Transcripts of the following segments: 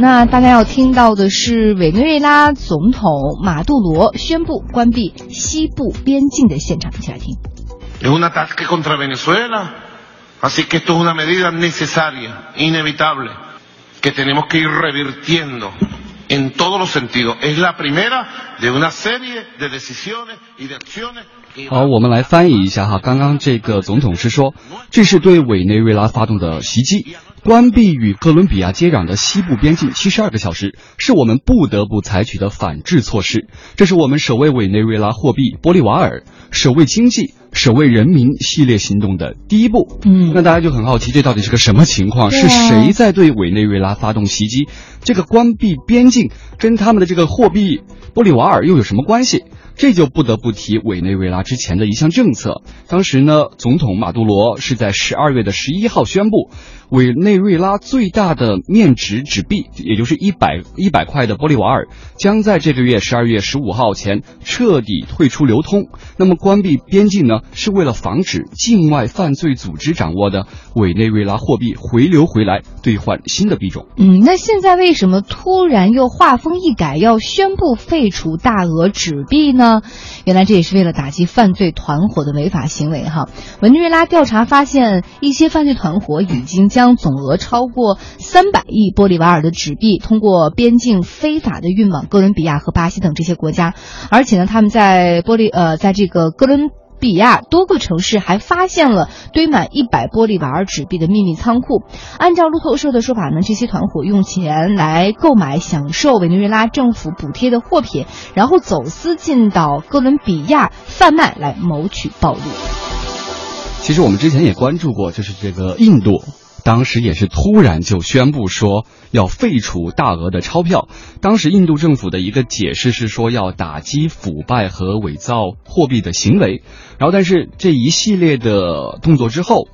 那大家要听到的是委内瑞拉总统马杜罗宣布关闭西部边境的现场，一起来听。Es un ataque contra Venezuela, así que esto es una medida necesaria, inevitable, que tenemos que ir revirtiendo en todos los sentidos. Es la primera de una serie de decisiones y de acciones. 好，我们来翻译一下哈。刚刚这个总统是说，这是对委内瑞拉发动的袭击，关闭与哥伦比亚接壤的西部边境七十二个小时，是我们不得不采取的反制措施。这是我们守卫委内瑞拉货币玻利瓦尔、守卫经济、守卫人民系列行动的第一步。嗯那大家就很好奇，这到底是个什么情况？啊是谁在对委内瑞拉发动袭击？这个关闭边境跟他们的这个货币玻利瓦尔又有什么关系？这就不得不提委内瑞拉之前的一项政策。当时呢，总统马杜罗是在十二月的十一号宣布，委内瑞拉最大的面值纸币，也就是一百一百块的玻利瓦尔，将在这个月十二月十五号前彻底退出流通。那么关闭边境呢，是为了防止境外犯罪组织掌握的委内瑞拉货币回流回来，兑换新的币种。嗯，那现在为什么突然又画风一改，要宣布废除大额纸币呢？啊原来这也是为了打击犯罪团伙的违法行为哈。委内瑞拉调查发现，一些犯罪团伙已经将总额超过三百亿玻利瓦尔的纸币通过边境非法的运往哥伦比亚和巴西等这些国家，而且呢，他们在玻利呃，在这个哥伦。比亚多个城市还发现了堆满一百玻璃瓦尔纸币的秘密仓库。按照路透社的说法呢，这些团伙用钱来购买享受委内瑞拉政府补贴的货品，然后走私进到哥伦比亚贩卖，来谋取暴利。其实我们之前也关注过，就是这个印度。当时也是突然就宣布说要废除大额的钞票。当时印度政府的一个解释是说要打击腐败和伪造货币的行为。然后，但是这一系列的动作之后，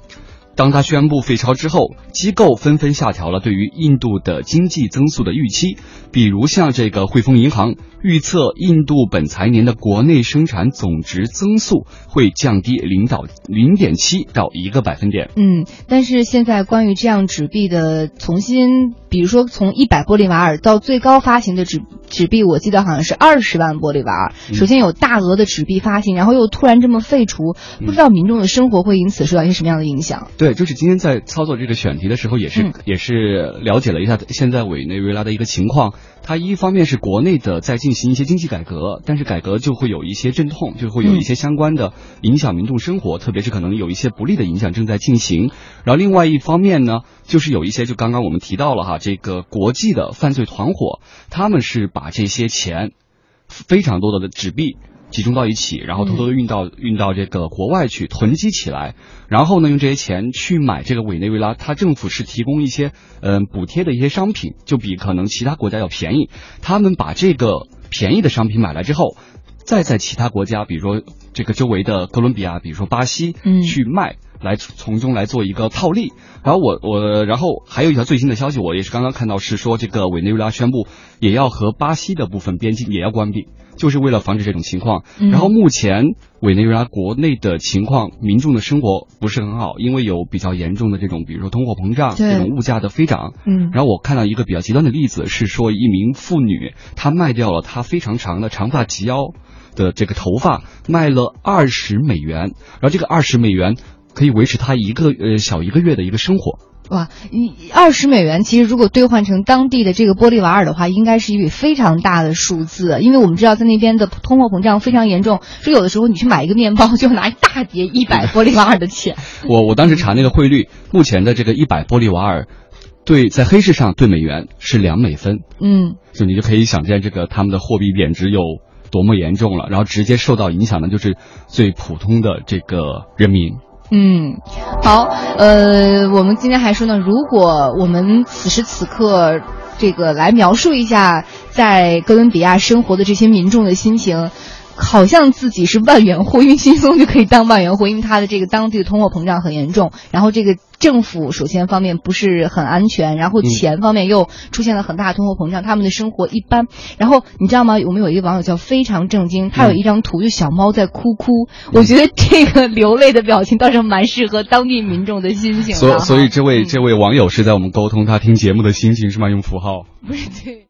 当他宣布废钞之后，机构纷纷下调了对于印度的经济增速的预期。比如像这个汇丰银行预测，印度本财年的国内生产总值增速会降低零到零点七到一个百分点。嗯，但是现在关于这样纸币的重新，比如说从一百玻利瓦尔到最高发行的纸纸币，我记得好像是二十万玻利瓦尔。首先有大额的纸币发行，然后又突然这么废除，不知道民众的生活会因此受到一些什么样的影响？对，就是今天在操作这个选题的时候，也是、嗯也是了解了一下现在委内瑞拉的一个情况。它一方面是国内的在进行一些经济改革，但是改革就会有一些阵痛，就会有一些相关的影响民众生活，特别是可能有一些不利的影响正在进行。然后另外一方面呢，就是有一些就刚刚我们提到了哈，这个国际的犯罪团伙，他们是把这些钱非常多的纸币。集中到一起，然后偷偷的运到、运到这个国外去囤积起来，然后呢，用这些钱去买这个委内瑞拉，它政府是提供一些嗯、呃补贴的一些商品，就比可能其他国家要便宜。他们把这个便宜的商品买来之后，再在其他国家，比如说这个周围的哥伦比亚，比如说巴西，嗯去卖。来从中来做一个套利，然后我我然后还有一条最新的消息，我也是刚刚看到是说这个委内瑞拉宣布也要和巴西的部分边境也要关闭，就是为了防止这种情况。嗯。然后目前委内瑞拉国内的情况，民众的生活不是很好，因为有比较严重的这种，比如说通货膨胀这种物价的飞涨。嗯。然后我看到一个比较极端的例子是说，一名妇女她卖掉了她非常长的长发及腰的这个头发，卖了二十美元，然后这个二十美元可以维持他一个呃小一个月的一个生活。哇，一二十美元，其实如果兑换成当地的这个玻利瓦尔的话，应该是一笔非常大的数字。因为我们知道在那边的通货膨胀非常严重，说有的时候你去买一个面包就要拿一大叠一百玻利瓦尔的钱。我我当时查那个汇率，目前的这个一百玻利瓦尔对在黑市上兑美元是两美分，嗯，就你就可以想见这个他们的货币贬值有多么严重了。然后直接受到影响的就是最普通的这个人民。嗯，好，呃，我们今天还说呢，如果我们此时此刻这个来描述一下在哥伦比亚生活的这些民众的心情，好像自己是万元户，因为轻松就可以当万元户，因为它的这个当地的通货膨胀很严重，然后这个政府首先方面不是很安全，然后钱方面又出现了很大的通货膨胀，他们的生活一般。然后你知道吗？我们有一个网友叫非常震惊，他有一张图，就小猫在哭哭。我觉得这个流泪的表情倒是蛮适合当地民众的心情的。所所以这位这位网友是在我们沟通他听节目的心情是吗？用符号不是对。